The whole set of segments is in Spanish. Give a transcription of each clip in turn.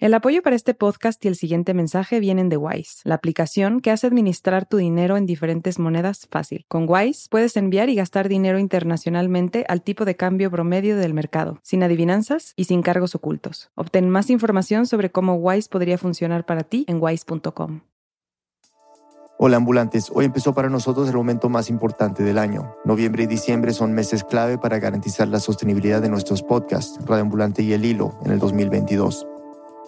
El apoyo para este podcast y el siguiente mensaje vienen de Wise, la aplicación que hace administrar tu dinero en diferentes monedas fácil. Con Wise puedes enviar y gastar dinero internacionalmente al tipo de cambio promedio del mercado, sin adivinanzas y sin cargos ocultos. Obtén más información sobre cómo Wise podría funcionar para ti en wise.com. Hola ambulantes, hoy empezó para nosotros el momento más importante del año. Noviembre y diciembre son meses clave para garantizar la sostenibilidad de nuestros podcasts, Radio Ambulante y El Hilo, en el 2022.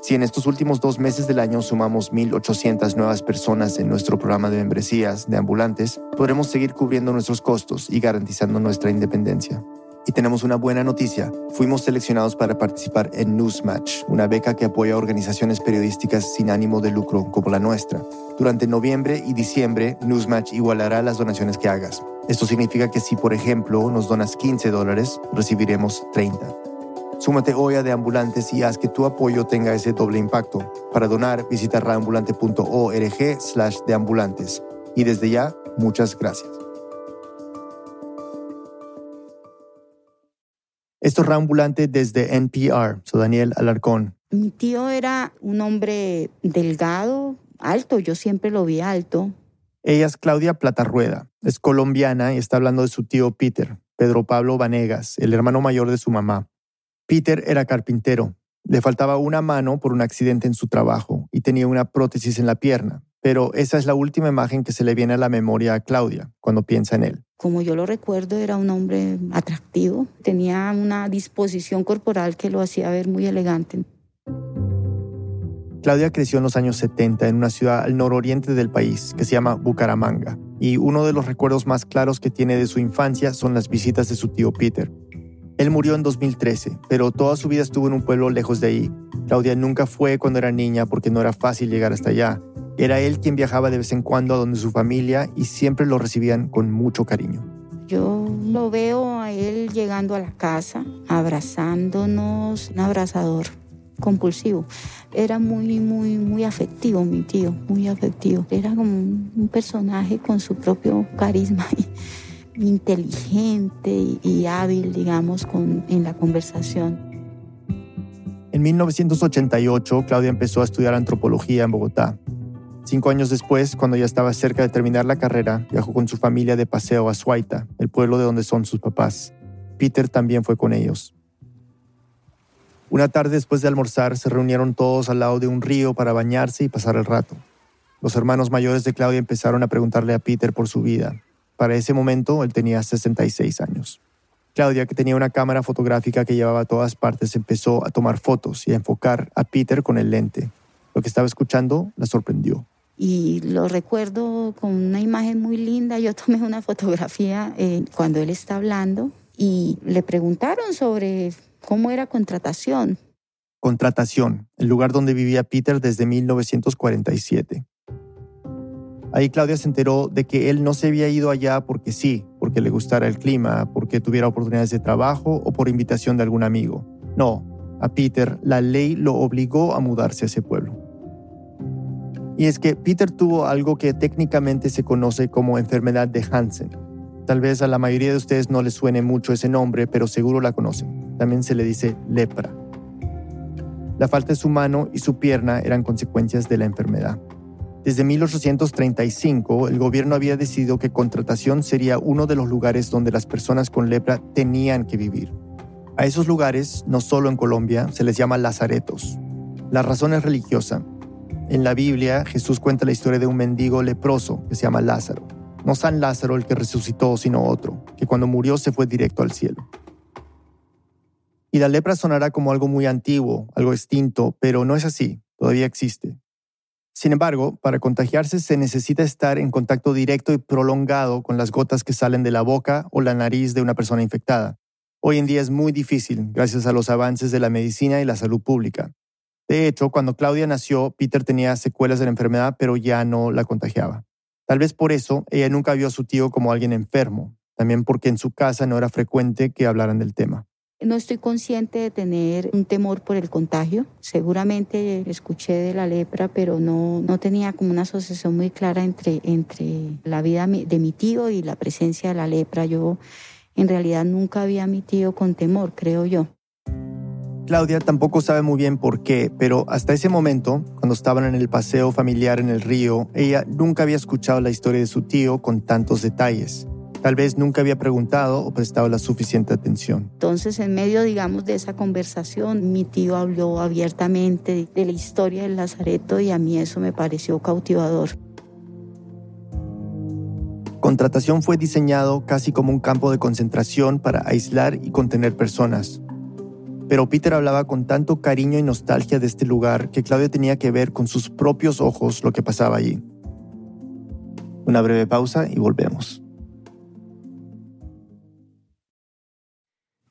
Si en estos últimos dos meses del año sumamos 1.800 nuevas personas en nuestro programa de membresías de ambulantes, podremos seguir cubriendo nuestros costos y garantizando nuestra independencia. Y tenemos una buena noticia. Fuimos seleccionados para participar en Newsmatch, una beca que apoya a organizaciones periodísticas sin ánimo de lucro como la nuestra. Durante noviembre y diciembre, Newsmatch igualará las donaciones que hagas. Esto significa que si, por ejemplo, nos donas 15 dólares, recibiremos 30. Súmate hoy a Deambulantes y haz que tu apoyo tenga ese doble impacto. Para donar, visita radioambulante.org slash deambulantes. Y desde ya, muchas gracias. Esto es Raambulante desde NPR. Soy Daniel Alarcón. Mi tío era un hombre delgado, alto, yo siempre lo vi alto. Ella es Claudia Platarrueda, es colombiana y está hablando de su tío Peter, Pedro Pablo Vanegas, el hermano mayor de su mamá. Peter era carpintero. Le faltaba una mano por un accidente en su trabajo y tenía una prótesis en la pierna. Pero esa es la última imagen que se le viene a la memoria a Claudia cuando piensa en él. Como yo lo recuerdo, era un hombre atractivo, tenía una disposición corporal que lo hacía ver muy elegante. Claudia creció en los años 70 en una ciudad al nororiente del país que se llama Bucaramanga, y uno de los recuerdos más claros que tiene de su infancia son las visitas de su tío Peter, él murió en 2013, pero toda su vida estuvo en un pueblo lejos de ahí. Claudia nunca fue cuando era niña porque no era fácil llegar hasta allá. Era él quien viajaba de vez en cuando a donde su familia y siempre lo recibían con mucho cariño. Yo lo veo a él llegando a la casa, abrazándonos, un abrazador compulsivo. Era muy, muy, muy afectivo mi tío, muy afectivo. Era como un personaje con su propio carisma. Inteligente y hábil, digamos, con, en la conversación. En 1988, Claudia empezó a estudiar antropología en Bogotá. Cinco años después, cuando ya estaba cerca de terminar la carrera, viajó con su familia de paseo a Suaita, el pueblo de donde son sus papás. Peter también fue con ellos. Una tarde después de almorzar, se reunieron todos al lado de un río para bañarse y pasar el rato. Los hermanos mayores de Claudia empezaron a preguntarle a Peter por su vida, para ese momento él tenía 66 años. Claudia, que tenía una cámara fotográfica que llevaba a todas partes, empezó a tomar fotos y a enfocar a Peter con el lente. Lo que estaba escuchando la sorprendió. Y lo recuerdo con una imagen muy linda. Yo tomé una fotografía eh, cuando él está hablando y le preguntaron sobre cómo era contratación. Contratación, el lugar donde vivía Peter desde 1947. Ahí Claudia se enteró de que él no se había ido allá porque sí, porque le gustara el clima, porque tuviera oportunidades de trabajo o por invitación de algún amigo. No, a Peter la ley lo obligó a mudarse a ese pueblo. Y es que Peter tuvo algo que técnicamente se conoce como enfermedad de Hansen. Tal vez a la mayoría de ustedes no les suene mucho ese nombre, pero seguro la conocen. También se le dice lepra. La falta de su mano y su pierna eran consecuencias de la enfermedad. Desde 1835, el gobierno había decidido que contratación sería uno de los lugares donde las personas con lepra tenían que vivir. A esos lugares, no solo en Colombia, se les llama lazaretos. La razón es religiosa. En la Biblia, Jesús cuenta la historia de un mendigo leproso que se llama Lázaro. No San Lázaro el que resucitó, sino otro, que cuando murió se fue directo al cielo. Y la lepra sonará como algo muy antiguo, algo extinto, pero no es así, todavía existe. Sin embargo, para contagiarse se necesita estar en contacto directo y prolongado con las gotas que salen de la boca o la nariz de una persona infectada. Hoy en día es muy difícil gracias a los avances de la medicina y la salud pública. De hecho, cuando Claudia nació, Peter tenía secuelas de la enfermedad, pero ya no la contagiaba. Tal vez por eso ella nunca vio a su tío como alguien enfermo, también porque en su casa no era frecuente que hablaran del tema. No estoy consciente de tener un temor por el contagio. Seguramente escuché de la lepra, pero no, no tenía como una asociación muy clara entre, entre la vida de mi tío y la presencia de la lepra. Yo en realidad nunca había a mi tío con temor, creo yo. Claudia tampoco sabe muy bien por qué, pero hasta ese momento, cuando estaban en el paseo familiar en el río, ella nunca había escuchado la historia de su tío con tantos detalles. Tal vez nunca había preguntado o prestado la suficiente atención. Entonces, en medio, digamos, de esa conversación, mi tío habló abiertamente de la historia del Lazareto y a mí eso me pareció cautivador. Contratación fue diseñado casi como un campo de concentración para aislar y contener personas. Pero Peter hablaba con tanto cariño y nostalgia de este lugar que Claudia tenía que ver con sus propios ojos lo que pasaba allí. Una breve pausa y volvemos.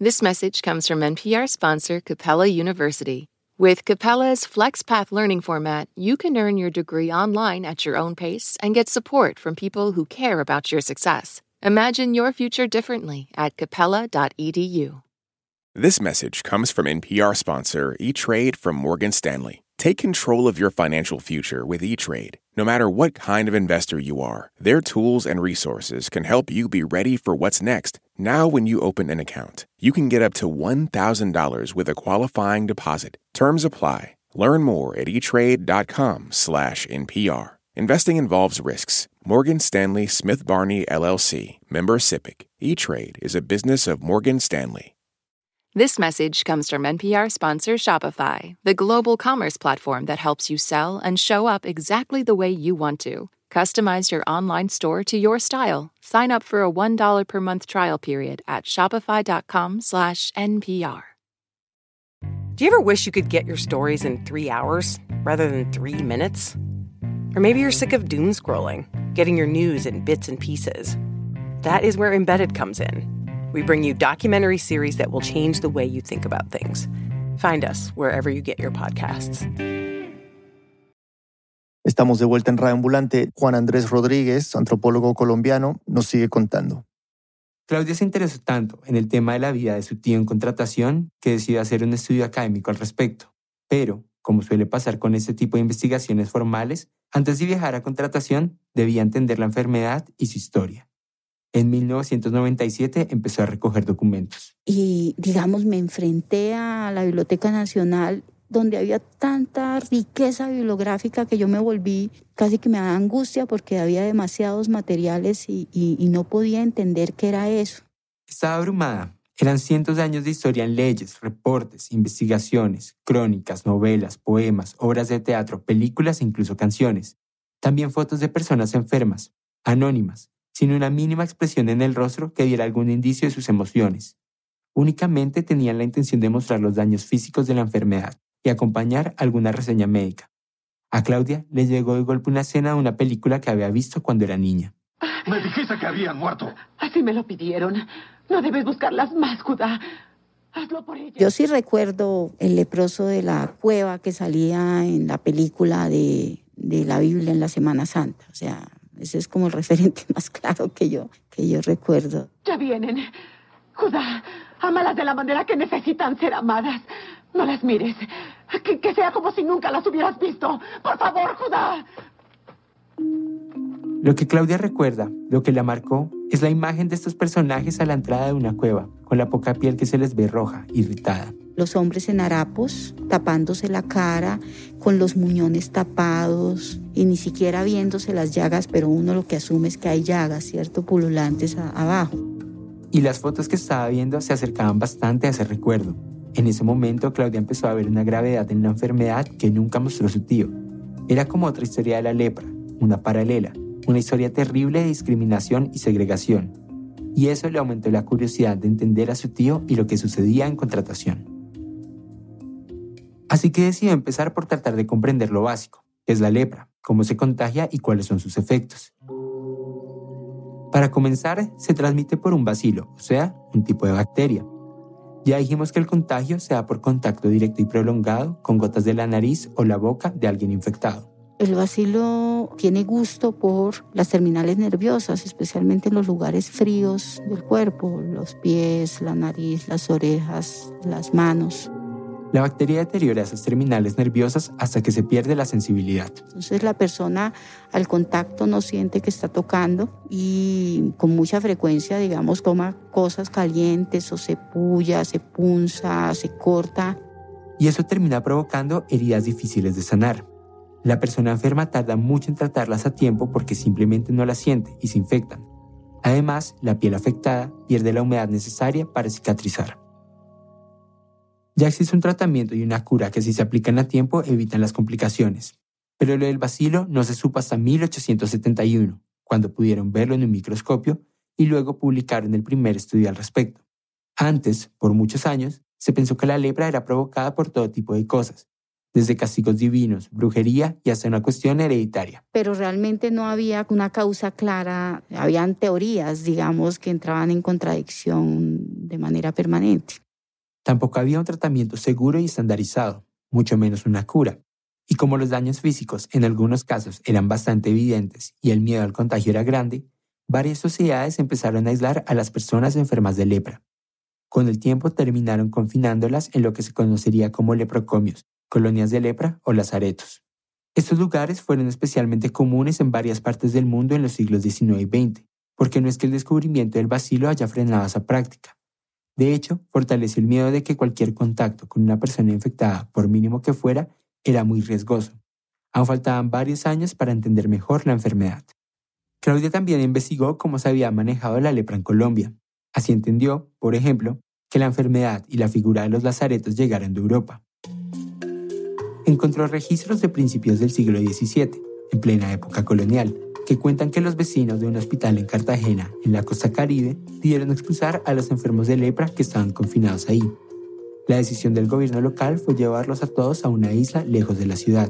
This message comes from NPR sponsor Capella University. With Capella's FlexPath learning format, you can earn your degree online at your own pace and get support from people who care about your success. Imagine your future differently at capella.edu. This message comes from NPR sponsor E-Trade from Morgan Stanley. Take control of your financial future with E-Trade. No matter what kind of investor you are, their tools and resources can help you be ready for what's next. Now, when you open an account, you can get up to $1,000 with a qualifying deposit. Terms apply. Learn more at etrade.com/npr. Investing involves risks. Morgan Stanley Smith Barney LLC, member SIPC. E-Trade is a business of Morgan Stanley. This message comes from NPR sponsor Shopify, the global commerce platform that helps you sell and show up exactly the way you want to. Customize your online store to your style. Sign up for a $1 per month trial period at shopify.com/npr. Do you ever wish you could get your stories in 3 hours rather than 3 minutes? Or maybe you're sick of doom scrolling, getting your news in bits and pieces. That is where Embedded comes in. We bring you documentary series that will change the way you think about things. Find us wherever you get your podcasts. Estamos de vuelta en Radio Ambulante. Juan Andrés Rodríguez, antropólogo colombiano, nos sigue contando. Claudia se interesó tanto en el tema de la vida de su tío en contratación que decidió hacer un estudio académico al respecto. Pero, como suele pasar con este tipo de investigaciones formales, antes de viajar a contratación debía entender la enfermedad y su historia. En 1997 empezó a recoger documentos. Y, digamos, me enfrenté a la Biblioteca Nacional donde había tanta riqueza bibliográfica que yo me volví, casi que me daba angustia porque había demasiados materiales y, no podía entender qué era eso. Estaba abrumada. Eran cientos de años de historia en leyes, reportes, investigaciones, crónicas, novelas, poemas, obras de teatro, películas e incluso canciones. También fotos de personas enfermas, anónimas, sin una mínima expresión en el rostro que diera algún indicio de sus emociones. Únicamente tenían la intención de mostrar los daños físicos de la enfermedad y acompañar alguna reseña médica. A Claudia le llegó de golpe una escena de una película que había visto cuando era niña. Me dijiste que habían muerto. Así me lo pidieron. No debes buscarlas más, Judá. Hazlo por ella. Yo sí recuerdo el leproso de la cueva que salía en la película de, de la Biblia en la Semana Santa. O sea, ese es como el referente más claro que yo, que yo recuerdo. Ya vienen. Judá, ámalas de la manera que necesitan ser amadas. No las mires. Que, que sea como si nunca las hubieras visto. Por favor, Judá. Lo que Claudia recuerda, lo que la marcó, es la imagen de estos personajes a la entrada de una cueva, con la poca piel que se les ve roja, irritada. Los hombres en harapos, tapándose la cara, con los muñones tapados y ni siquiera viéndose las llagas, pero uno lo que asume es que hay llagas, ¿cierto? Pululantes a- abajo. Y las fotos que estaba viendo se acercaban bastante a ese recuerdo. En ese momento, Claudia empezó a ver una gravedad en la enfermedad que nunca mostró su tío. Era como otra historia de la lepra, una paralela, una historia terrible de discriminación y segregación. Y eso le aumentó la curiosidad de entender a su tío y lo que sucedía en contratación. Así que decidió empezar por tratar de comprender lo básico, qué es la lepra, cómo se contagia y cuáles son sus efectos. Para comenzar, se transmite por un bacilo, o sea, un tipo de bacteria. Ya dijimos que el contagio se da por contacto directo y prolongado con gotas de la nariz o la boca de alguien infectado. El bacilo tiene gusto por las terminales nerviosas, especialmente en los lugares fríos del cuerpo, los pies, la nariz, las orejas, las manos. La bacteria deteriora esas terminales nerviosas hasta que se pierde la sensibilidad. Entonces la persona al contacto no siente que está tocando y con mucha frecuencia, digamos, toma cosas calientes o se puya, se punza, se corta. y eso termina provocando heridas difíciles de sanar. La persona enferma tarda mucho en tratarlas a tiempo porque simplemente no las siente y se infectan. Además, la piel afectada pierde la humedad necesaria para cicatrizar. Ya existe un tratamiento y una cura que si se aplican a tiempo evitan las complicaciones, pero lo del bacilo no se supo hasta 1871, cuando pudieron verlo en un microscopio y luego publicaron el primer estudio al respecto. Antes, por muchos años, se pensó que la lepra era provocada por todo tipo de cosas, desde castigos divinos, brujería y hasta una cuestión hereditaria. Pero realmente no había una causa clara, habían teorías, digamos, que entraban en contradicción de manera permanente. Tampoco había un tratamiento seguro y estandarizado, mucho menos una cura. Y como los daños físicos en algunos casos eran bastante evidentes y el miedo al contagio era grande, varias sociedades empezaron a aislar a las personas enfermas de lepra. Con el tiempo terminaron confinándolas en lo que se conocería como leprocomios, colonias de lepra o lazaretos. Estos lugares fueron especialmente comunes en varias partes del mundo en los siglos XIX y XX, porque no es que el descubrimiento del bacilo haya frenado esa práctica. De hecho, fortaleció el miedo de que cualquier contacto con una persona infectada, por mínimo que fuera, era muy riesgoso. Aún faltaban varios años para entender mejor la enfermedad. Claudia también investigó cómo se había manejado la lepra en Colombia. Así entendió, por ejemplo, que la enfermedad y la figura de los lazaretos llegaron de Europa encontró registros de principios del siglo XVII, en plena época colonial, que cuentan que los vecinos de un hospital en Cartagena, en la costa caribe, pidieron expulsar a los enfermos de lepra que estaban confinados ahí. La decisión del gobierno local fue llevarlos a todos a una isla lejos de la ciudad.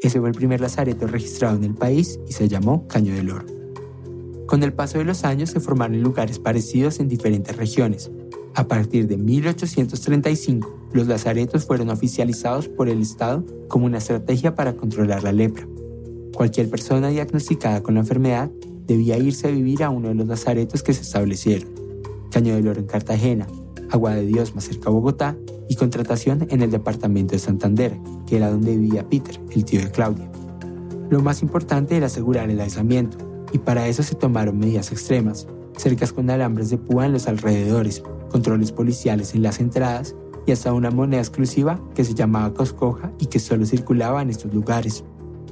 Ese fue el primer lazareto registrado en el país y se llamó Caño del Oro. Con el paso de los años se formaron lugares parecidos en diferentes regiones. A partir de 1835, los lazaretos fueron oficializados por el Estado como una estrategia para controlar la lepra. Cualquier persona diagnosticada con la enfermedad debía irse a vivir a uno de los lazaretos que se establecieron. Caño del Oro en Cartagena, Agua de Dios más cerca a Bogotá y contratación en el departamento de Santander, que era donde vivía Peter, el tío de Claudia. Lo más importante era asegurar el aislamiento, y para eso se tomaron medidas extremas, cercas con alambres de púa en los alrededores, controles policiales en las entradas y hasta una moneda exclusiva que se llamaba coscoja y que solo circulaba en estos lugares.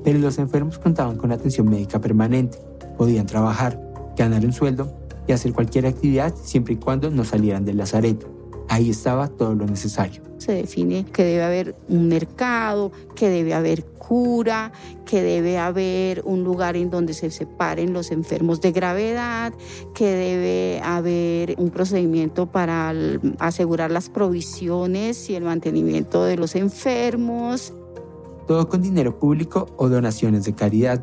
Pero los enfermos contaban con atención médica permanente, podían trabajar, ganar un sueldo y hacer cualquier actividad siempre y cuando no salieran del lazareto. Ahí estaba todo lo necesario. Se define que debe haber un mercado, que debe haber cura, que debe haber un lugar en donde se separen los enfermos de gravedad, que debe haber un procedimiento para asegurar las provisiones y el mantenimiento de los enfermos. Todo con dinero público o donaciones de caridad.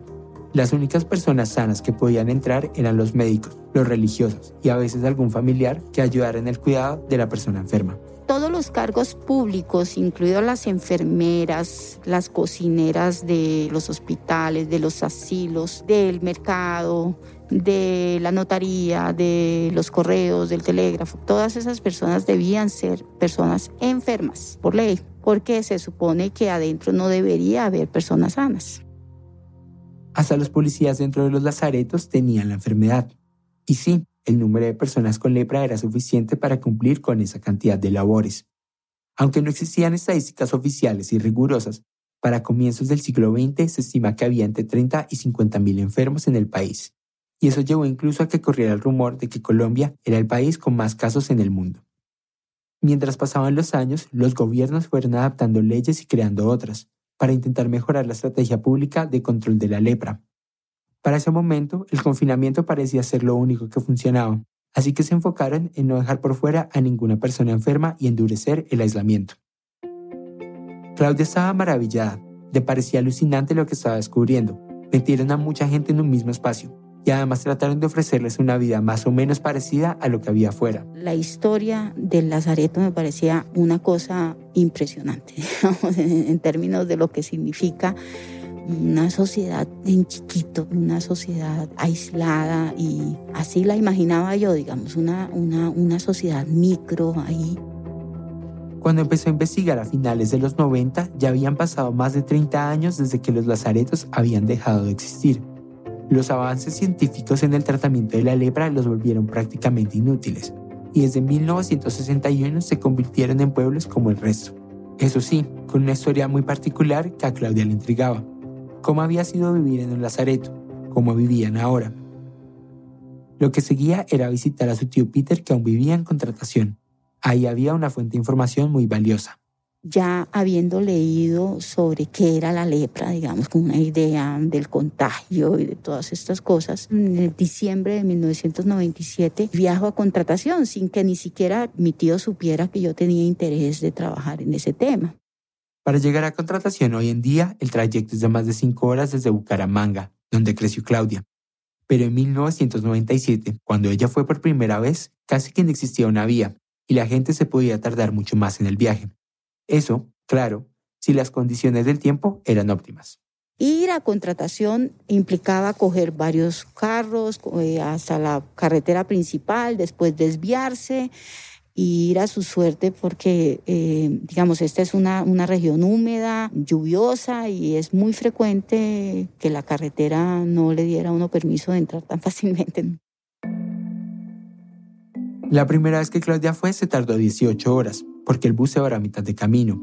Las únicas personas sanas que podían entrar eran los médicos, los religiosos y a veces algún familiar que ayudara en el cuidado de la persona enferma todos los cargos públicos, incluidos las enfermeras, las cocineras de los hospitales, de los asilos, del mercado, de la notaría, de los correos, del telégrafo, todas esas personas debían ser personas enfermas por ley, porque se supone que adentro no debería haber personas sanas. Hasta los policías dentro de los lazaretos tenían la enfermedad. Y sí, el número de personas con lepra era suficiente para cumplir con esa cantidad de labores. Aunque no existían estadísticas oficiales y rigurosas, para comienzos del siglo XX se estima que había entre 30 y 50 mil enfermos en el país, y eso llevó incluso a que corriera el rumor de que Colombia era el país con más casos en el mundo. Mientras pasaban los años, los gobiernos fueron adaptando leyes y creando otras, para intentar mejorar la estrategia pública de control de la lepra. Para ese momento, el confinamiento parecía ser lo único que funcionaba, así que se enfocaron en no dejar por fuera a ninguna persona enferma y endurecer el aislamiento. Claudia estaba maravillada, le parecía alucinante lo que estaba descubriendo. Metieron a mucha gente en un mismo espacio y además trataron de ofrecerles una vida más o menos parecida a lo que había afuera. La historia del Lazareto me parecía una cosa impresionante, en términos de lo que significa una sociedad en chiquito, una sociedad aislada y así la imaginaba yo, digamos, una, una, una sociedad micro ahí. Cuando empezó a investigar a finales de los 90, ya habían pasado más de 30 años desde que los lazaretos habían dejado de existir. Los avances científicos en el tratamiento de la lepra los volvieron prácticamente inútiles, y desde 1961 se convirtieron en pueblos como el resto. Eso sí, con una historia muy particular que a Claudia le intrigaba. Cómo había sido vivir en un lazareto, cómo vivían ahora. Lo que seguía era visitar a su tío Peter que aún vivía en contratación. Ahí había una fuente de información muy valiosa ya habiendo leído sobre qué era la lepra, digamos, con una idea del contagio y de todas estas cosas, en diciembre de 1997 viajo a contratación sin que ni siquiera mi tío supiera que yo tenía interés de trabajar en ese tema. Para llegar a contratación hoy en día, el trayecto es de más de cinco horas desde Bucaramanga, donde creció Claudia. Pero en 1997, cuando ella fue por primera vez, casi que no existía una vía y la gente se podía tardar mucho más en el viaje. Eso, claro, si las condiciones del tiempo eran óptimas. Ir a contratación implicaba coger varios carros eh, hasta la carretera principal, después desviarse y ir a su suerte porque, eh, digamos, esta es una, una región húmeda, lluviosa y es muy frecuente que la carretera no le diera a uno permiso de entrar tan fácilmente. La primera vez que Claudia fue se tardó 18 horas, porque el bus se va a mitad de camino.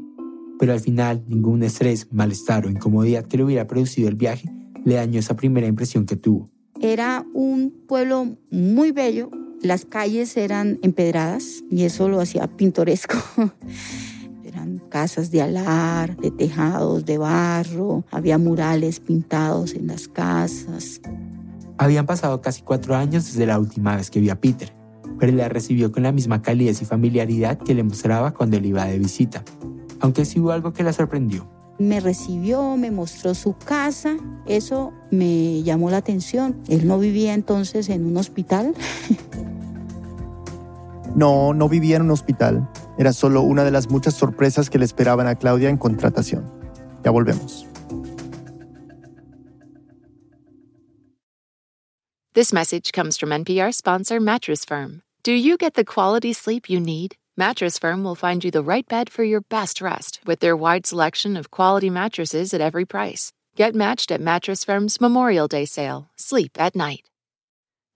Pero al final, ningún estrés, malestar o incomodidad que le hubiera producido el viaje le dañó esa primera impresión que tuvo. Era un pueblo muy bello, las calles eran empedradas y eso lo hacía pintoresco. eran casas de alar, de tejados, de barro, había murales pintados en las casas. Habían pasado casi cuatro años desde la última vez que vi a Peter pero la recibió con la misma calidez y familiaridad que le mostraba cuando él iba de visita, aunque sí hubo algo que la sorprendió. Me recibió, me mostró su casa, eso me llamó la atención. Él no vivía entonces en un hospital. No, no vivía en un hospital. Era solo una de las muchas sorpresas que le esperaban a Claudia en contratación. Ya volvemos. This message comes from NPR sponsor Mattress Firm. Do you get the quality sleep you need? Mattress Firm will find you the right bed for your best rest with their wide selection of quality mattresses at every price. Get matched at Mattress Firm's Memorial Day sale. Sleep at night.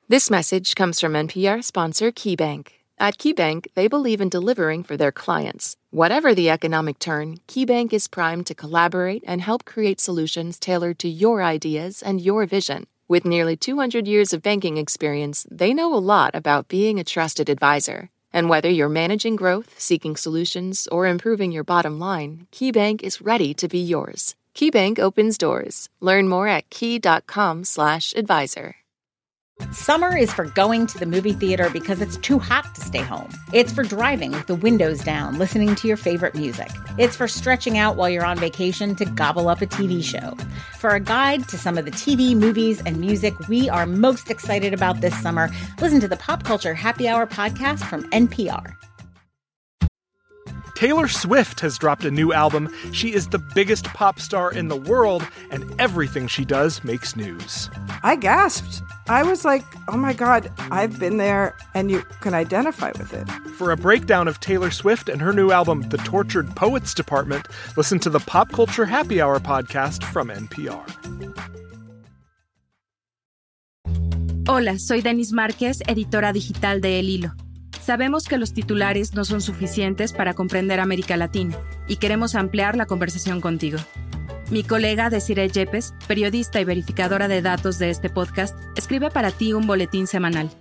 This message comes from NPR sponsor KeyBank. At KeyBank, they believe in delivering for their clients. Whatever the economic turn, KeyBank is primed to collaborate and help create solutions tailored to your ideas and your vision. With nearly 200 years of banking experience, they know a lot about being a trusted advisor. And whether you're managing growth, seeking solutions, or improving your bottom line, KeyBank is ready to be yours. KeyBank opens doors. Learn more at key.com/advisor. Summer is for going to the movie theater because it's too hot to stay home. It's for driving with the windows down, listening to your favorite music. It's for stretching out while you're on vacation to gobble up a TV show. For a guide to some of the TV, movies, and music we are most excited about this summer, listen to the Pop Culture Happy Hour podcast from NPR. Taylor Swift has dropped a new album. She is the biggest pop star in the world, and everything she does makes news. I gasped. I was like, oh my God, I've been there, and you can identify with it. For a breakdown of Taylor Swift and her new album, The Tortured Poets Department, listen to the Pop Culture Happy Hour podcast from NPR. Hola, soy Denis Márquez, editora digital de El Hilo. Sabemos que los titulares no son suficientes para comprender América Latina y queremos ampliar la conversación contigo. Mi colega Desiree Yepes, periodista y verificadora de datos de este podcast, escribe para ti un boletín semanal.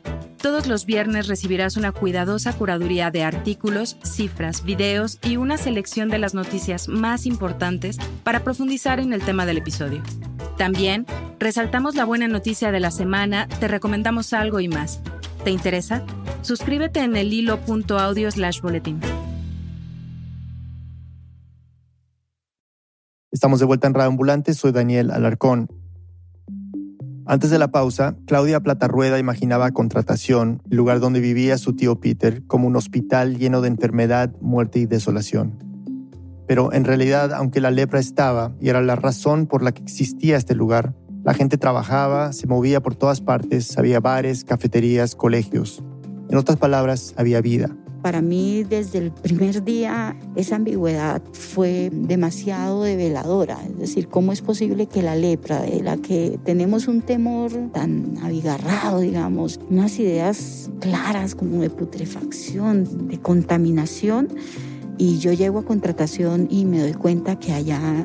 Todos los viernes recibirás una cuidadosa curaduría de artículos, cifras, videos y una selección de las noticias más importantes para profundizar en el tema del episodio. También, resaltamos la buena noticia de la semana, te recomendamos algo y más. ¿Te interesa? Suscríbete en el hilo.audio slash boletín. Estamos de vuelta en Radio Ambulante, soy Daniel Alarcón. Antes de la pausa, Claudia Platarrueda imaginaba contratación, el lugar donde vivía su tío Peter, como un hospital lleno de enfermedad, muerte y desolación. Pero en realidad, aunque la lepra estaba y era la razón por la que existía este lugar, la gente trabajaba, se movía por todas partes, había bares, cafeterías, colegios. En otras palabras, había vida. Para mí, desde el primer día, esa ambigüedad fue demasiado develadora. Es decir, ¿cómo es posible que la lepra, de la que tenemos un temor tan abigarrado, digamos, unas ideas claras como de putrefacción, de contaminación, Y yo llego a contratación y me doy cuenta que allá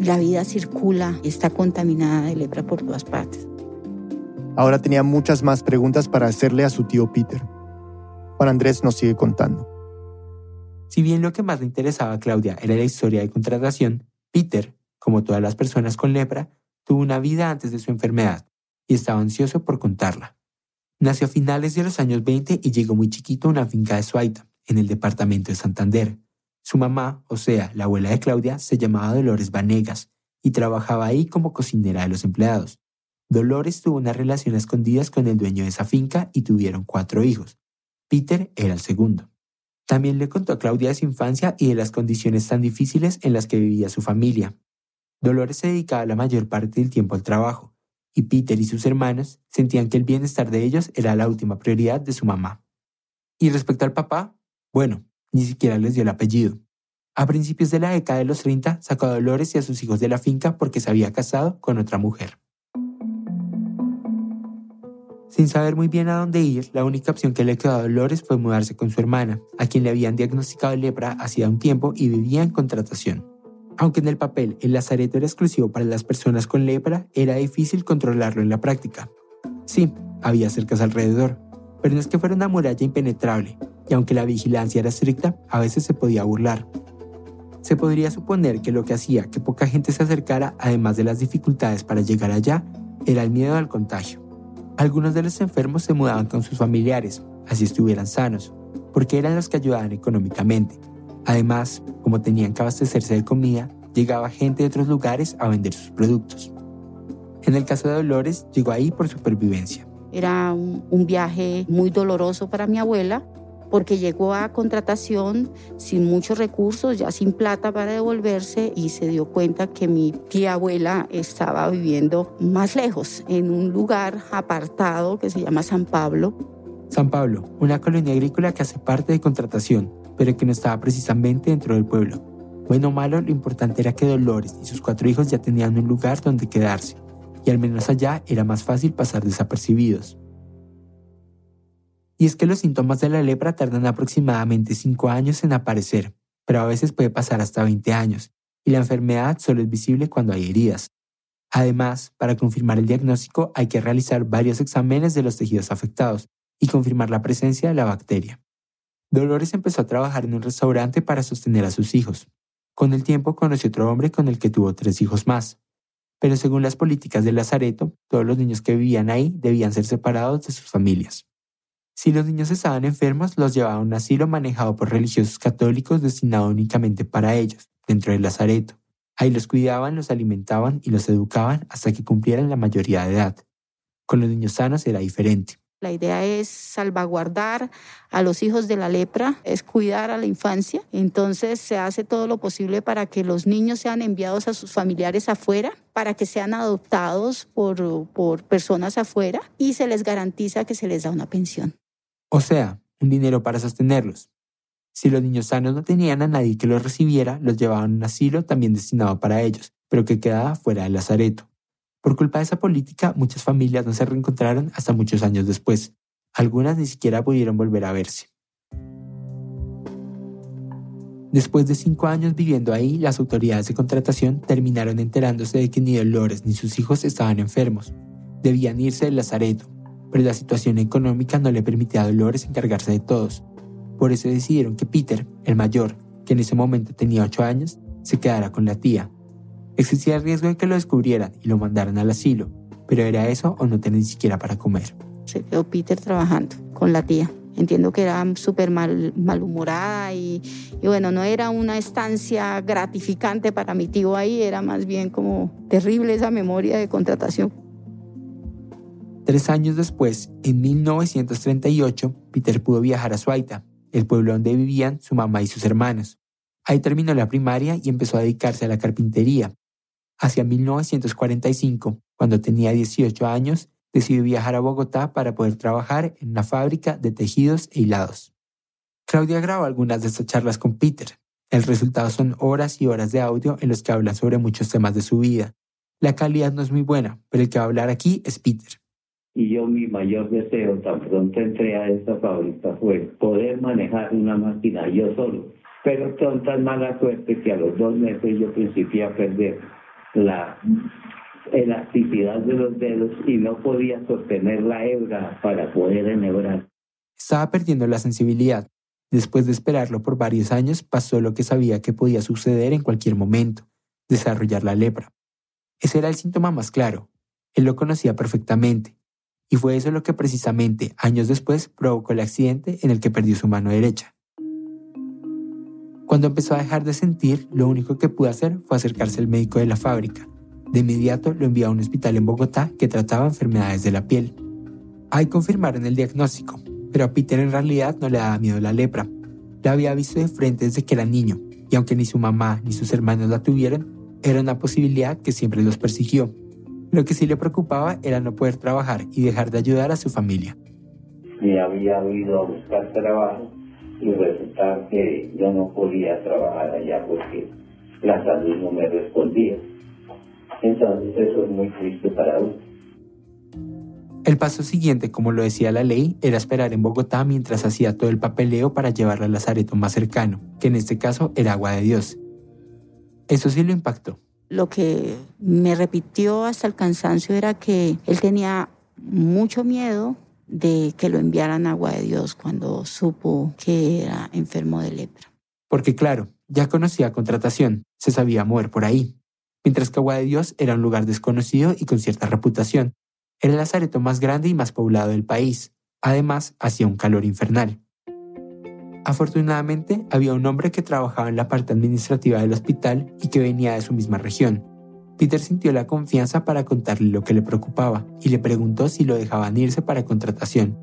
la vida circula y está contaminada de lepra por todas partes. Ahora tenía muchas más preguntas para hacerle a su tío Peter. Juan Andrés nos sigue contando. Si bien lo que más le interesaba a Claudia era la historia de contratación, Peter, como todas las personas con lepra, tuvo una vida antes de su enfermedad y estaba ansioso por contarla. Nació a finales de los años 20 y llegó muy chiquito a una finca de Suaita, en el departamento de Santander. Su mamá, o sea, la abuela de Claudia, se llamaba Dolores Vanegas y trabajaba ahí como cocinera de los empleados. Dolores tuvo una relación a escondidas con el dueño de esa finca y tuvieron cuatro hijos. Peter era el segundo. También le contó a Claudia de su infancia y de las condiciones tan difíciles en las que vivía su familia. Dolores se dedicaba la mayor parte del tiempo al trabajo, y Peter y sus hermanos sentían que el bienestar de ellos era la última prioridad de su mamá. Y respecto al papá, bueno, ni siquiera les dio el apellido. A principios de la década de los 30 sacó a Dolores y a sus hijos de la finca porque se había casado con otra mujer. Sin saber muy bien a dónde ir, la única opción que le quedó a Dolores fue mudarse con su hermana, a quien le habían diagnosticado lepra hacía un tiempo y vivía en contratación. Aunque en el papel el lazareto era exclusivo para las personas con lepra, era difícil controlarlo en la práctica. Sí, había cercas alrededor, pero no es que fuera una muralla impenetrable, y aunque la vigilancia era estricta, a veces se podía burlar. Se podría suponer que lo que hacía que poca gente se acercara, además de las dificultades para llegar allá, era el miedo al contagio. Algunos de los enfermos se mudaban con sus familiares, así estuvieran sanos, porque eran los que ayudaban económicamente. Además, como tenían que abastecerse de comida, llegaba gente de otros lugares a vender sus productos. En el caso de Dolores, llegó ahí por supervivencia. Era un, viaje muy doloroso para mi abuela, porque llegó a contratación sin muchos recursos, ya sin plata para devolverse y se dio cuenta que mi tía abuela estaba viviendo más lejos, en un lugar apartado que se llama San Pablo. San Pablo, una colonia agrícola que hace parte de contratación, pero que no estaba precisamente dentro del pueblo. Bueno o malo, lo importante era que Dolores y sus cuatro hijos ya tenían un lugar donde quedarse, y al menos allá era más fácil pasar desapercibidos. Y es que los síntomas de la lepra tardan aproximadamente 5 años en aparecer, pero a veces puede pasar hasta 20 años, y la enfermedad solo es visible cuando hay heridas. Además, para confirmar el diagnóstico hay que realizar varios exámenes de los tejidos afectados y confirmar la presencia de la bacteria. Dolores empezó a trabajar en un restaurante para sostener a sus hijos. Con el tiempo conoció otro hombre con el que tuvo tres hijos más. Pero según las políticas del Lazareto, todos los niños que vivían ahí debían ser separados de sus familias. Si los niños estaban enfermos, los llevaban a un asilo manejado por religiosos católicos destinado únicamente para ellos, dentro del lazareto. Ahí los cuidaban, los alimentaban y los educaban hasta que cumplieran la mayoría de edad. Con los niños sanos era diferente. La idea es salvaguardar a los hijos de la lepra, es cuidar a la infancia. Entonces se hace todo lo posible para que los niños sean enviados a sus familiares afuera, para que sean adoptados por, por personas afuera y se les garantiza que se les da una pensión. O sea, un dinero para sostenerlos. Si los niños sanos no tenían a nadie que los recibiera, los llevaban a un asilo también destinado para ellos, pero que quedaba fuera del lazareto. Por culpa de esa política, muchas familias no se reencontraron hasta muchos años después. Algunas ni siquiera pudieron volver a verse. Después de cinco años viviendo ahí, las autoridades de contratación terminaron enterándose de que ni Dolores ni sus hijos estaban enfermos. Debían irse del lazareto, pero la situación económica no le permitía a Dolores encargarse de todos. Por eso decidieron que Peter, el mayor, que en ese momento tenía 8 años, se quedara con la tía. Existía el riesgo de que lo descubrieran y lo mandaran al asilo, pero era eso o no tener ni siquiera para comer. Se quedó Peter trabajando con la tía. Entiendo que era súper mal, malhumorada y, y bueno, no era una estancia gratificante para mi tío ahí, era más bien como terrible esa memoria de contratación. Tres años después, en 1938, Peter pudo viajar a Suaita, el pueblo donde vivían su mamá y sus hermanos. Ahí terminó la primaria y empezó a dedicarse a la carpintería. Hacia 1945, cuando tenía 18 años, decidió viajar a Bogotá para poder trabajar en una fábrica de tejidos e hilados. Claudia grabó algunas de estas charlas con Peter. El resultado son horas y horas de audio en los que hablan sobre muchos temas de su vida. La calidad no es muy buena, pero el que va a hablar aquí es Peter y yo mi mayor deseo tan pronto entré a esta fábrica fue poder manejar una máquina yo solo Pero con tan mala suerte que a los dos meses yo principié a perder la elasticidad de los dedos y no podía sostener la hebra para poder enhebrar. Estaba perdiendo la sensibilidad. Después de esperarlo por varios años, pasó lo que sabía que podía suceder en cualquier momento, desarrollar la lepra. Ese era el síntoma más claro. Él lo conocía perfectamente. Y fue eso lo que precisamente años después provocó el accidente en el que perdió su mano derecha. Cuando empezó a dejar de sentir, lo único que pudo hacer fue acercarse al médico de la fábrica. De inmediato lo envió a un hospital en Bogotá que trataba enfermedades de la piel. Ahí confirmaron el diagnóstico, pero a Peter en realidad no le daba miedo la lepra. La había visto de frente desde que era niño, y aunque ni su mamá ni sus hermanos la tuvieron, era una posibilidad que siempre los persiguió. Lo que sí le preocupaba era no poder trabajar y dejar de ayudar a su familia. Me había ido a buscar trabajo y resulta que yo no podía trabajar allá porque la salud no me respondía. Entonces eso es muy triste para uno. El paso siguiente, como lo decía la ley, era esperar en Bogotá mientras hacía todo el papeleo para llevarla al lazareto más cercano, que en este caso era Agua de Dios. Eso sí lo impactó. Lo que me repitió hasta el cansancio era que él tenía mucho miedo de que lo enviaran a Agua de Dios cuando supo que era enfermo de lepra. Porque claro, ya conocía contratación, se sabía mover por ahí. Mientras que Agua de Dios era un lugar desconocido y con cierta reputación. Era el lazareto más grande y más poblado del país. Además, hacía un calor infernal. Afortunadamente, había un hombre que trabajaba en la parte administrativa del hospital y que venía de su misma región. Peter sintió la confianza para contarle lo que le preocupaba y le preguntó si lo dejaban irse para contratación.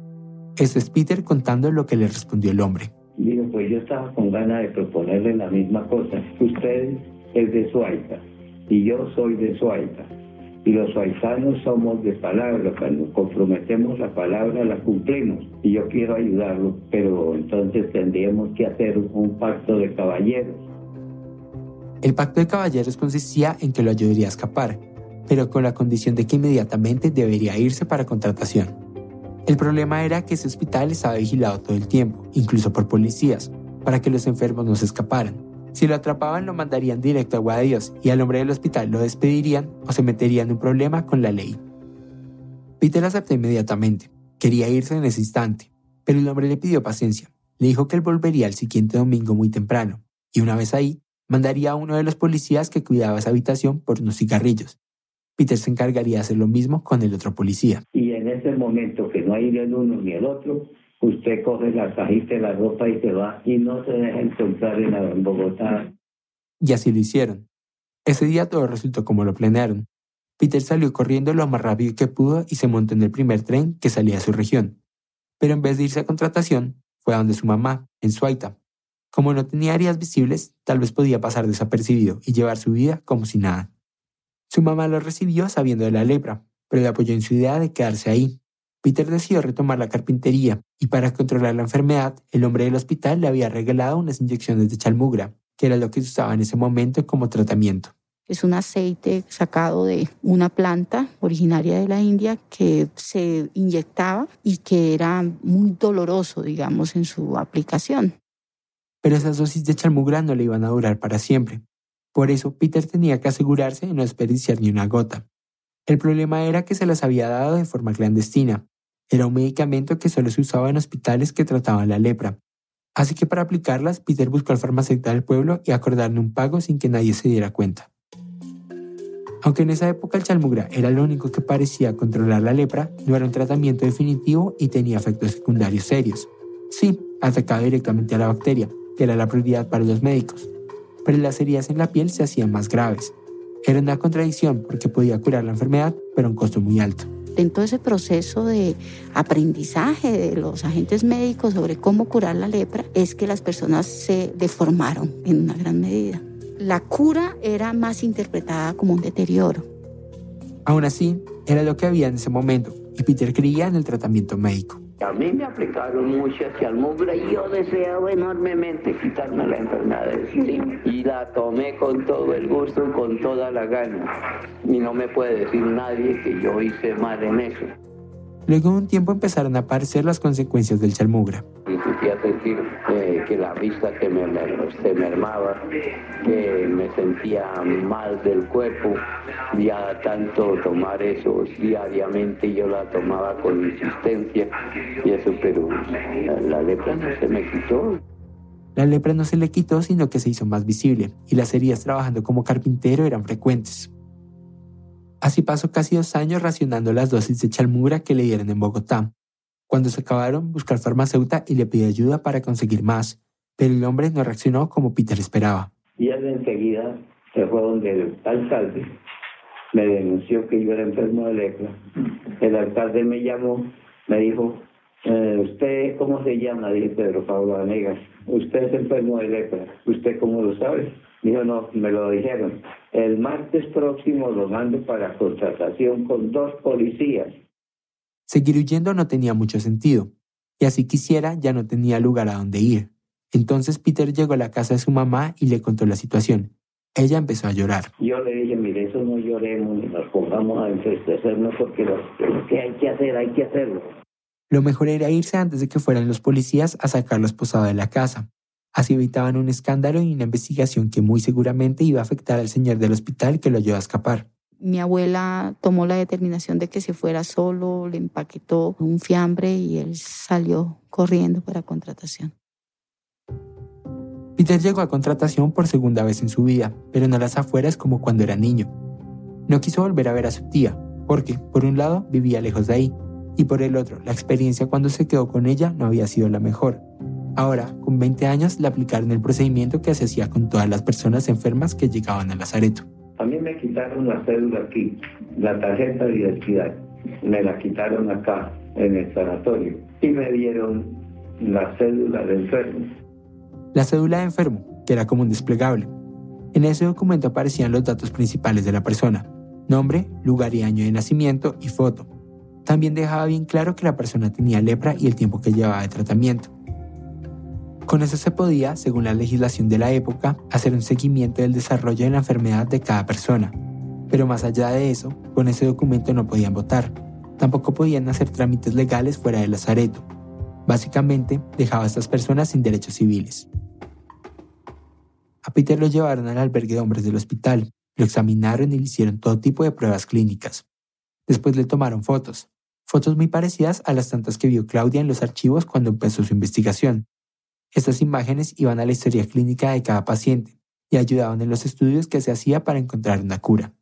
Esto es Peter contando lo que le respondió el hombre. Digo, pues yo estaba con ganas de proponerle la misma cosa. Usted es de Suaita y yo soy de Suaita. Y los paisanos somos de palabra, cuando comprometemos la palabra la cumplimos. Y yo quiero ayudarlo, pero entonces tendríamos que hacer un pacto de caballeros. El pacto de caballeros consistía en que lo ayudaría a escapar, pero con la condición de que inmediatamente debería irse para contratación. El problema era que ese hospital estaba vigilado todo el tiempo, incluso por policías, para que los enfermos no se escaparan. Si lo atrapaban lo mandarían directo a Dios y al hombre del hospital lo despedirían o se meterían en un problema con la ley. Peter aceptó inmediatamente. Quería irse en ese instante, pero el hombre le pidió paciencia. Le dijo que él volvería el siguiente domingo muy temprano, y una vez ahí, mandaría a uno de los policías que cuidaba esa habitación por unos cigarrillos. Peter se encargaría de hacer lo mismo con el otro policía. Y en ese momento que no hay ni el uno ni el otro, usted coge la cajita de la ropa y se va y no se deja encontrar en, en Bogotá. Y así lo hicieron. Ese día todo resultó como lo planearon. Peter salió corriendo lo más rápido que pudo y se montó en el primer tren que salía a su región. Pero en vez de irse a contratación, fue a donde su mamá, en Suaita. Como no tenía áreas visibles, tal vez podía pasar desapercibido y llevar su vida como si nada. Su mamá lo recibió sabiendo de la lepra, pero le apoyó en su idea de quedarse ahí, Peter decidió retomar la carpintería y para controlar la enfermedad, el hombre del hospital le había regalado unas inyecciones de chalmugra, que era lo que se usaba en ese momento como tratamiento. Es un aceite sacado de una planta originaria de la India que se inyectaba y que era muy doloroso, digamos, en su aplicación. Pero esas dosis de chalmugra no le iban a durar para siempre. Por eso Peter tenía que asegurarse de no desperdiciar ni una gota. El problema era que se las había dado de forma clandestina, era un medicamento que solo se usaba en hospitales que trataban la lepra. Así que para aplicarlas, Peter buscó al farmacéutico del pueblo y acordaron un pago sin que nadie se diera cuenta. Aunque en esa época el chalmugra era lo único que parecía controlar la lepra, no era un tratamiento definitivo y tenía efectos secundarios serios. Sí, atacaba directamente a la bacteria, que era la prioridad para los médicos, pero las heridas en la piel se hacían más graves. Era una contradicción porque podía curar la enfermedad, pero a un costo muy alto en todo ese proceso de aprendizaje de los agentes médicos sobre cómo curar la lepra es que las personas se deformaron en una gran medida. La cura era más interpretada como un deterioro. Aún así, era lo que había en ese momento y Peter creía en el tratamiento médico. A mí me aplicaron mucha chalmugra y yo deseaba enormemente quitarme la enfermedad de. Y la tomé con todo el gusto, con toda la gana. Y no me puede decir nadie que yo hice mal en eso. Luego de un tiempo empezaron a aparecer las consecuencias del chalmugra. Empecé a sentir que la vista que me, se mermaba, que me sentía mal del cuerpo, ya tanto tomar eso diariamente, yo la tomaba con insistencia y eso, pero la, la lepra no se me quitó. La lepra no se le quitó, sino que se hizo más visible, y las heridas trabajando como carpintero eran frecuentes. Así pasó casi dos años racionando las dosis de chalmura que le dieron en Bogotá. Cuando se acabaron, buscar farmacéutica y le pidió ayuda para conseguir más, pero el hombre no reaccionó como Peter esperaba. Y él enseguida se fue donde el alcalde me denunció que yo era enfermo de lepra. El alcalde me llamó, me dijo, eh, ¿usted cómo se llama? Dije Pedro Pablo Anegas. Usted es enfermo de lepra. ¿Usted cómo lo sabe? Dijo, no, me lo dijeron. El martes próximo lo mando para contratación con dos policías. Seguir huyendo no tenía mucho sentido, y así quisiera ya no tenía lugar a donde ir. Entonces Peter llegó a la casa de su mamá y le contó la situación. Ella empezó a llorar. Yo le dije, mire, eso no lloremos ni nos pongamos a entristecernos porque lo que hay que hacer, hay que hacerlo. Lo mejor era irse antes de que fueran los policías a sacarlo esposado de la casa. Así evitaban un escándalo y una investigación que muy seguramente iba a afectar al señor del hospital que lo ayudó a escapar. Mi abuela tomó la determinación de que se fuera solo, le empaquetó un fiambre y él salió corriendo para contratación. Peter llegó a contratación por segunda vez en su vida, pero no a las afueras como cuando era niño. No quiso volver a ver a su tía, porque, por un lado, vivía lejos de ahí, y por el otro, la experiencia cuando se quedó con ella no había sido la mejor. Ahora, con 20 años, le aplicaron el procedimiento que se hacía con todas las personas enfermas que llegaban al Lazareto. A mí me quitaron la cédula aquí, la tarjeta de identidad. Me la quitaron acá, en el sanatorio, y me dieron la cédula de enfermo. La cédula de enfermo, que era como un desplegable. En ese documento aparecían los datos principales de la persona, nombre, lugar y año de nacimiento y foto. También dejaba bien claro que la persona tenía lepra y el tiempo que llevaba de tratamiento. Con eso se podía, según la legislación de la época, hacer un seguimiento del desarrollo de la enfermedad de cada persona. Pero más allá de eso, con ese documento no podían votar. Tampoco podían hacer trámites legales fuera del lazareto. Básicamente, dejaba a estas personas sin derechos civiles. A Peter lo llevaron al albergue de hombres del hospital, lo examinaron y le hicieron todo tipo de pruebas clínicas. Después le tomaron fotos, fotos muy parecidas a las tantas que vio Claudia en los archivos cuando empezó su investigación. Estas imágenes iban a la historia clínica de cada paciente y ayudaban en los estudios que se hacía para encontrar una cura.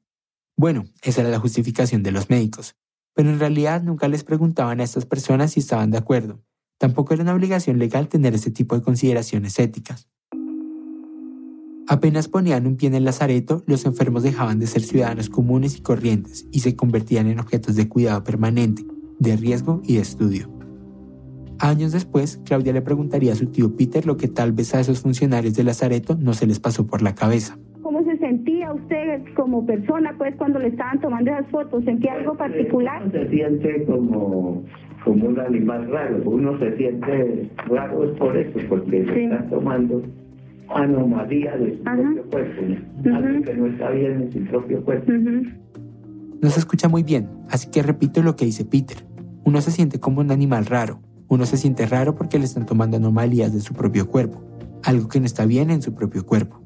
Bueno, esa era la justificación de los médicos, pero en realidad nunca les preguntaban a estas personas si estaban de acuerdo. Tampoco era una obligación legal tener ese tipo de consideraciones éticas. Apenas ponían un pie en el lazareto, los enfermos dejaban de ser ciudadanos comunes y corrientes y se convertían en objetos de cuidado permanente, de riesgo y de estudio. Años después, Claudia le preguntaría a su tío Peter lo que tal vez a esos funcionarios de Lazareto no se les pasó por la cabeza. ¿Cómo se sentía usted como persona pues cuando le estaban tomando esas fotos? ¿Sentía algo particular? Uno se siente como, como un animal raro. Uno se siente raro es por eso, porque le están tomando anomalía de su propio cuerpo. Algo que no está bien en su propio cuerpo. No se escucha muy bien, así que repito lo que dice Peter. Uno se siente como un animal raro, uno se siente raro porque le están tomando anomalías de su propio cuerpo, algo que no está bien en su propio cuerpo.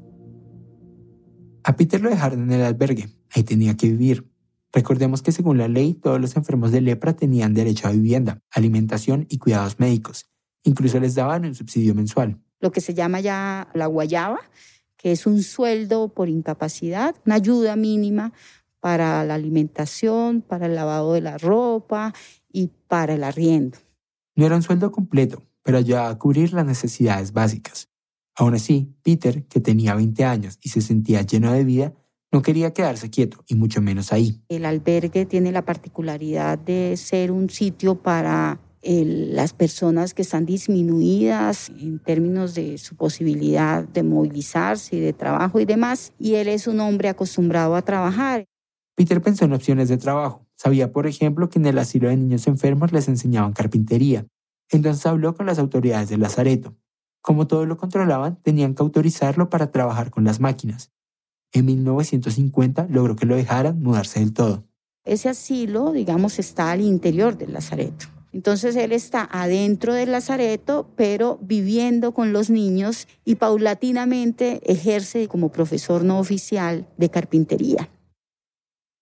A Peter lo dejaron en el albergue, ahí tenía que vivir. Recordemos que según la ley todos los enfermos de lepra tenían derecho a vivienda, alimentación y cuidados médicos. Incluso les daban un subsidio mensual. Lo que se llama ya la guayaba, que es un sueldo por incapacidad, una ayuda mínima para la alimentación, para el lavado de la ropa y para el arriendo. No era un sueldo completo, pero ayudaba a cubrir las necesidades básicas. Aún así, Peter, que tenía 20 años y se sentía lleno de vida, no quería quedarse quieto, y mucho menos ahí. El albergue tiene la particularidad de ser un sitio para las personas que están disminuidas en términos de su posibilidad de movilizarse y de trabajo y demás, y él es un hombre acostumbrado a trabajar. Peter pensó en opciones de trabajo, Sabía, por ejemplo, que en el asilo de niños enfermos les enseñaban carpintería. Entonces habló con las autoridades del Lazareto. Como todo lo controlaban, tenían que autorizarlo para trabajar con las máquinas. En 1950 logró que lo dejaran mudarse del todo. Ese asilo, digamos, está al interior del lazareto. Entonces él está adentro del lazareto, pero viviendo con los niños y paulatinamente ejerce como profesor no oficial de carpintería.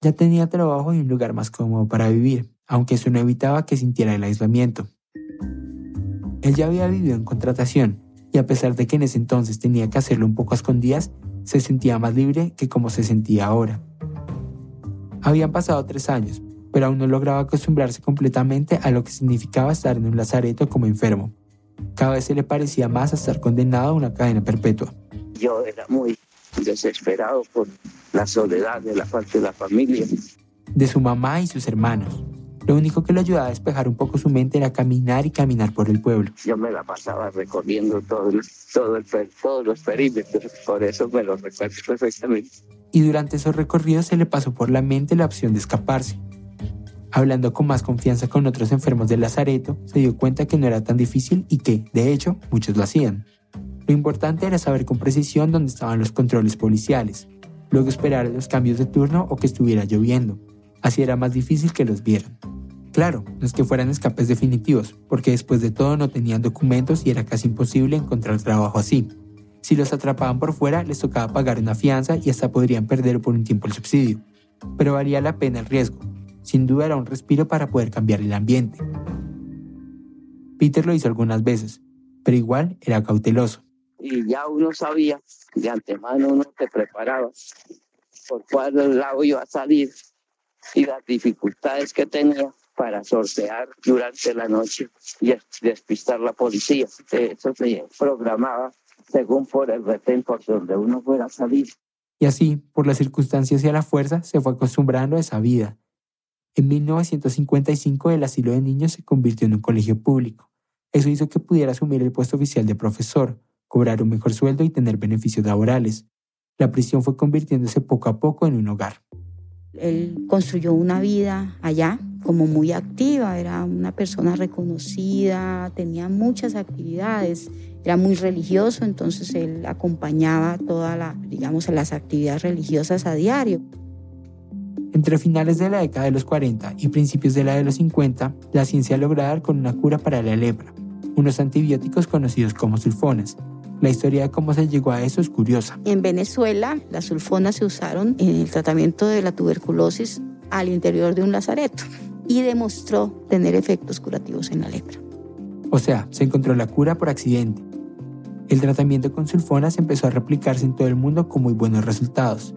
Ya tenía trabajo y un lugar más cómodo para vivir, aunque eso no evitaba que sintiera el aislamiento. Él ya había vivido en contratación, y a pesar de que en ese entonces tenía que hacerlo un poco a escondidas, se sentía más libre que como se sentía ahora. Habían pasado tres años, pero aún no lograba acostumbrarse completamente a lo que significaba estar en un lazareto como enfermo. Cada vez se le parecía más a estar condenado a una cadena perpetua. Yo era muy desesperado por la soledad de la parte de la familia. De su mamá y sus hermanos. Lo único que le ayudaba a despejar un poco su mente era caminar y caminar por el pueblo. Yo me la pasaba recorriendo todo todo el, todos los perímetros, por eso me lo recuerdo perfectamente. Y durante esos recorridos se le pasó por la mente la opción de escaparse, Hablando con más confianza con otros enfermos del Lazareto, se dio cuenta que no era tan difícil y que, de hecho, muchos lo hacían. Lo importante era saber con precisión dónde estaban los controles policiales, luego esperar los cambios de turno o que estuviera lloviendo. Así era más difícil que los vieran. Claro, no es que fueran escapes definitivos, porque después de todo no tenían documentos y era casi imposible encontrar trabajo así. Si los atrapaban por fuera, les tocaba pagar una fianza y hasta podrían perder por un tiempo el subsidio. Pero valía la pena el riesgo, sin duda era un respiro para poder cambiar el ambiente. Peter lo hizo algunas veces, pero igual era cauteloso. Y ya uno sabía, de antemano uno se preparaba por cuál lado iba a salir y las dificultades que tenía para sortear durante la noche y despistar la policía. Eso se programaba según por el retén por donde uno fuera a salir. Y así, por las circunstancias y a la fuerza, se fue acostumbrando a esa vida, en 1955 el asilo de niños se convirtió en un colegio público. Eso hizo que pudiera asumir el puesto oficial de profesor, cobrar un mejor sueldo y tener beneficios laborales. La prisión fue convirtiéndose poco a poco en un hogar. Él construyó una vida allá como muy activa, era una persona reconocida, tenía muchas actividades, era muy religioso, entonces él acompañaba todas la, digamos, las actividades religiosas a diario. Entre finales de la década de los 40 y principios de la de los 50, la ciencia logró dar con una cura para la lepra, unos antibióticos conocidos como sulfonas. La historia de cómo se llegó a eso es curiosa. En Venezuela, las sulfonas se usaron en el tratamiento de la tuberculosis al interior de un lazareto y demostró tener efectos curativos en la lepra. O sea, se encontró la cura por accidente. El tratamiento con sulfonas empezó a replicarse en todo el mundo con muy buenos resultados.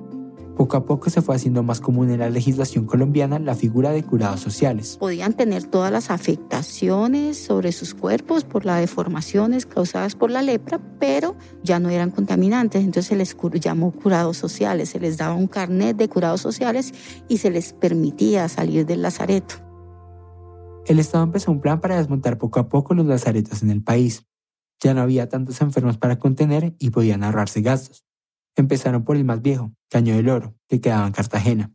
Poco a poco se fue haciendo más común en la legislación colombiana la figura de curados sociales. Podían tener todas las afectaciones sobre sus cuerpos por las deformaciones causadas por la lepra, pero ya no eran contaminantes, entonces se les llamó curados sociales, se les daba un carnet de curados sociales y se les permitía salir del lazareto. El Estado empezó un plan para desmontar poco a poco los lazaretos en el país. Ya no había tantos enfermos para contener y podían ahorrarse gastos. Empezaron por el más viejo, Caño del Oro, que quedaba en Cartagena.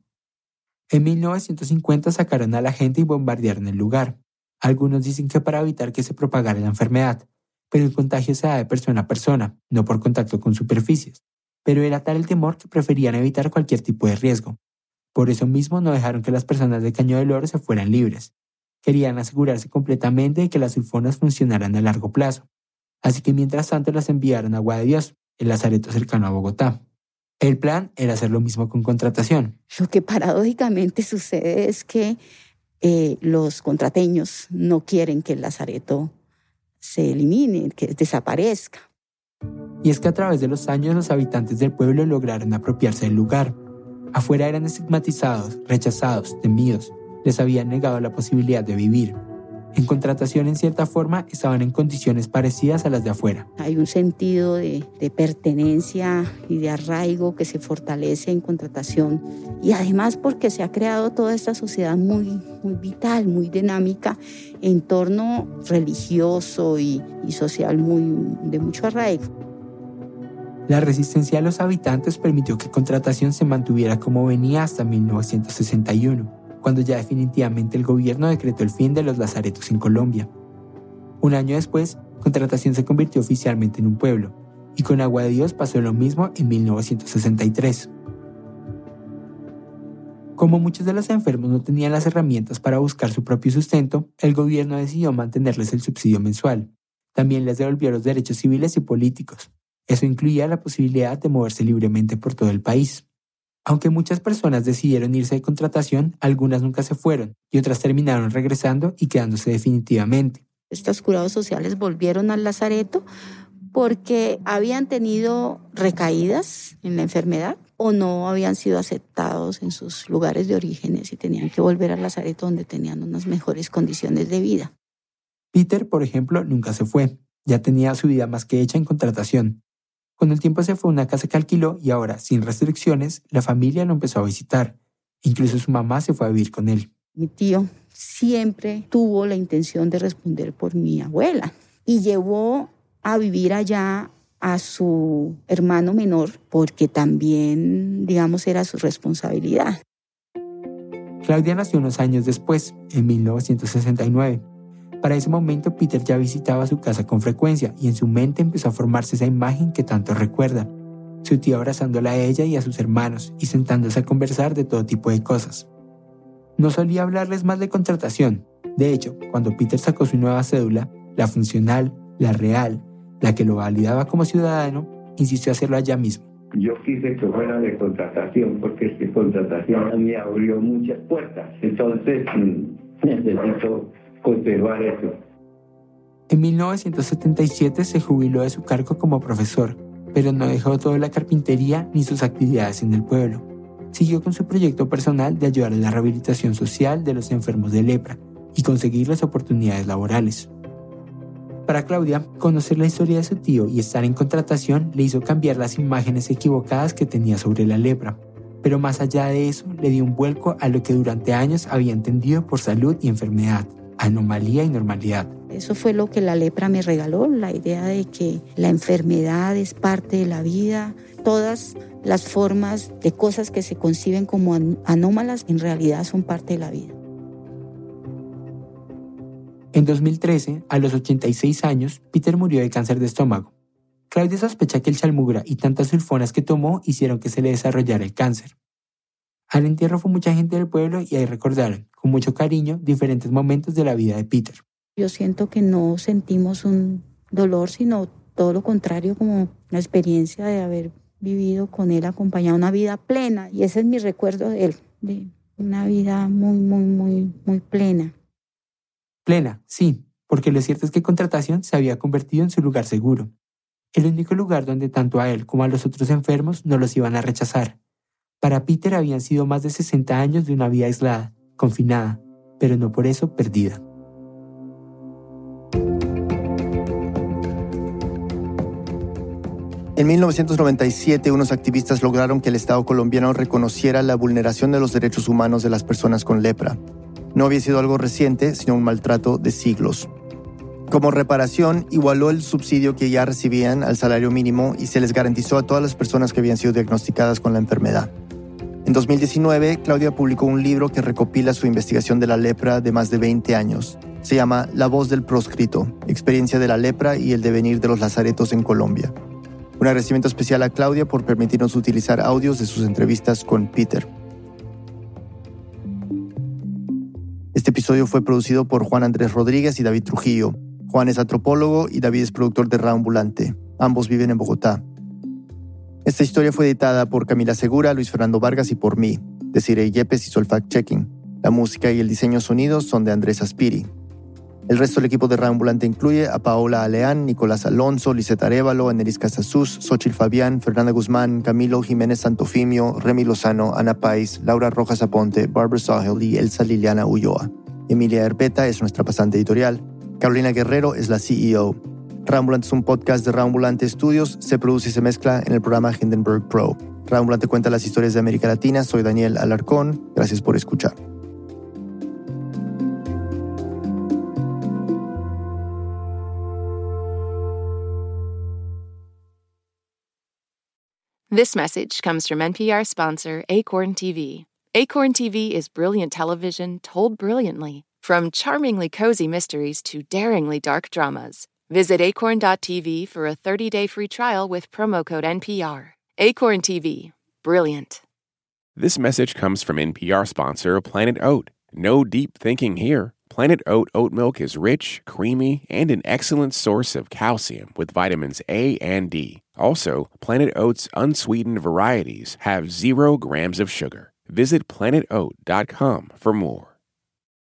En 1950 sacaron a la gente y bombardearon el lugar. Algunos dicen que para evitar que se propagara la enfermedad, pero el contagio se da de persona a persona, no por contacto con superficies. Pero era tal el temor que preferían evitar cualquier tipo de riesgo. Por eso mismo no dejaron que las personas de Caño del Oro se fueran libres. Querían asegurarse completamente de que las sulfonas funcionaran a largo plazo. Así que mientras tanto las enviaron a Agua de Dios, el lazareto cercano a Bogotá. El plan era hacer lo mismo con contratación. Lo que paradójicamente sucede es que eh, los contrateños no quieren que el lazareto se elimine, que desaparezca. Y es que a través de los años los habitantes del pueblo lograron apropiarse del lugar. Afuera eran estigmatizados, rechazados, temidos. Les habían negado la posibilidad de vivir. En contratación, en cierta forma, estaban en condiciones parecidas a las de afuera. Hay un sentido de, pertenencia y de arraigo que se fortalece en contratación y además porque se ha creado toda esta sociedad muy, muy vital, muy dinámica, en torno religioso y, y social muy, de mucho arraigo. La resistencia de los habitantes permitió que contratación se mantuviera como venía hasta 1961 cuando ya definitivamente el gobierno decretó el fin de los lazaretos en Colombia. Un año después, Contratación se convirtió oficialmente en un pueblo, y con Agua de Dios pasó lo mismo en 1963. Como muchos de los enfermos no tenían las herramientas para buscar su propio sustento, el gobierno decidió mantenerles el subsidio mensual. También les devolvió los derechos civiles y políticos. Eso incluía la posibilidad de moverse libremente por todo el país. Aunque muchas personas decidieron irse de contratación, algunas nunca se fueron y otras terminaron regresando y quedándose definitivamente. Estos curados sociales volvieron al lazareto porque habían tenido recaídas en la enfermedad o no habían sido aceptados en sus lugares de orígenes y tenían que volver al lazareto donde tenían unas mejores condiciones de vida. Peter, por ejemplo, nunca se fue. Ya tenía su vida más que hecha en contratación. Con el tiempo se fue a una casa que alquiló y ahora, sin restricciones, la familia lo empezó a visitar. Incluso su mamá se fue a vivir con él. Mi tío siempre tuvo la intención de responder por mi abuela y llevó a vivir allá a su hermano menor porque también, digamos, era su responsabilidad. Claudia nació unos años después, en 1969. Para ese momento Peter ya visitaba su casa con frecuencia y en su mente empezó a formarse esa imagen que tanto recuerda. Su tío abrazándola a ella y a sus hermanos y sentándose a conversar de todo tipo de cosas. No solía hablarles más de contratación. De hecho, cuando Peter sacó su nueva cédula, la funcional, la real, la que lo validaba como ciudadano, insistió a hacerlo allá mismo. Yo quise que fuera de contratación porque es que contratación me abrió muchas puertas. Entonces mm, necesito conservar eso. En 1977 se jubiló de su cargo como profesor, pero no dejó toda la carpintería ni sus actividades en el pueblo. Siguió con su proyecto personal de ayudar en la rehabilitación social de los enfermos de lepra y conseguir las oportunidades laborales. Para Claudia, conocer la historia de su tío y estar en contratación le hizo cambiar las imágenes equivocadas que tenía sobre la lepra. Pero más allá de eso, le dio un vuelco a lo que durante años había entendido por salud y enfermedad, anomalía y normalidad. Eso fue lo que la lepra me regaló, la idea de que la enfermedad es parte de la vida, todas las formas de cosas que se conciben como anómalas en realidad son parte de la vida. En 2013, a los 86 años, Peter murió de cáncer de estómago. Claudia sospecha que el chalmugra y tantas sulfonas que tomó hicieron que se le desarrollara el cáncer. Al entierro fue mucha gente del pueblo y ahí recordaron, con mucho cariño, diferentes momentos de la vida de Peter. Yo siento que no sentimos un dolor, sino todo lo contrario, como una experiencia de haber vivido con él, acompañado una vida plena. Y ese es mi recuerdo de él, de una vida muy, muy, muy, muy plena. Plena, sí, porque lo cierto es que Contratación se había convertido en su lugar seguro. El único lugar donde tanto a él como a los otros enfermos no los iban a rechazar. Para Peter habían sido más de 60 años de una vida aislada, confinada, pero no por eso perdida. En 1997, unos activistas lograron que el Estado colombiano reconociera la vulneración de los derechos humanos de las personas con lepra no había sido algo reciente, sino un maltrato de siglos. Como reparación, igualó el subsidio que ya recibían al salario mínimo y se les garantizó a todas las personas que habían sido diagnosticadas con la enfermedad. En 2019, Claudia publicó un libro que recopila su investigación de la lepra de más de 20 años. Se llama La voz del proscrito, experiencia de la lepra y el devenir de los lazaretos en Colombia. Un agradecimiento especial a Claudia por permitirnos utilizar audios de sus entrevistas con Peter. Este episodio fue producido por Juan Andrés Rodríguez y David Trujillo. Juan es antropólogo y David es productor de Raambulante. Ambos viven en Bogotá. Esta historia fue editada por Camila Segura, Luis Fernando Vargas y por mí. Desiree Yepes hizo el fact-checking. La música y el diseño sonidos son de Andrés Aspiri. El resto del equipo de Raambulante incluye a Paola Aleán, Nicolás Alonso, Liseta Arevalo, Aneris Casasus, Xochil Fabián, Fernanda Guzmán, Camilo Jiménez Santofimio, Remy Lozano, Ana Pais, Laura Rojas Aponte, Barbara Sahel y Elsa Liliana Ulloa. Emilia Herbeta es nuestra pasante editorial. Carolina Guerrero es la CEO. Raambulante es un podcast de Raambulante Studios, se produce y se mezcla en el programa Hindenburg Pro. Raambulante cuenta las historias de América Latina, soy Daniel Alarcón, gracias por escuchar. This message comes from NPR sponsor Acorn TV. Acorn TV is brilliant television told brilliantly, from charmingly cozy mysteries to daringly dark dramas. Visit acorn.tv for a 30 day free trial with promo code NPR. Acorn TV, brilliant. This message comes from NPR sponsor Planet Oat. No deep thinking here. Planet Oat oat milk is rich, creamy, and an excellent source of calcium with vitamins A and D. Also, Planet Oat's unsweetened varieties have zero grams of sugar. Visit planetoat.com for more.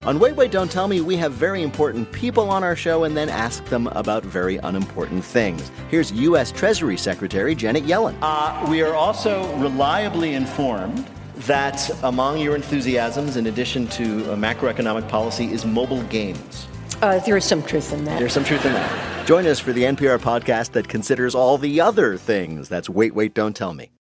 On Wait, Wait, Don't Tell Me, we have very important people on our show and then ask them about very unimportant things. Here's U.S. Treasury Secretary Janet Yellen. Uh, we are also reliably informed that among your enthusiasms, in addition to macroeconomic policy, is mobile games. Uh, there is some truth in that. There's some truth in that. Join us for the NPR podcast that considers all the other things. That's Wait, Wait, Don't Tell Me.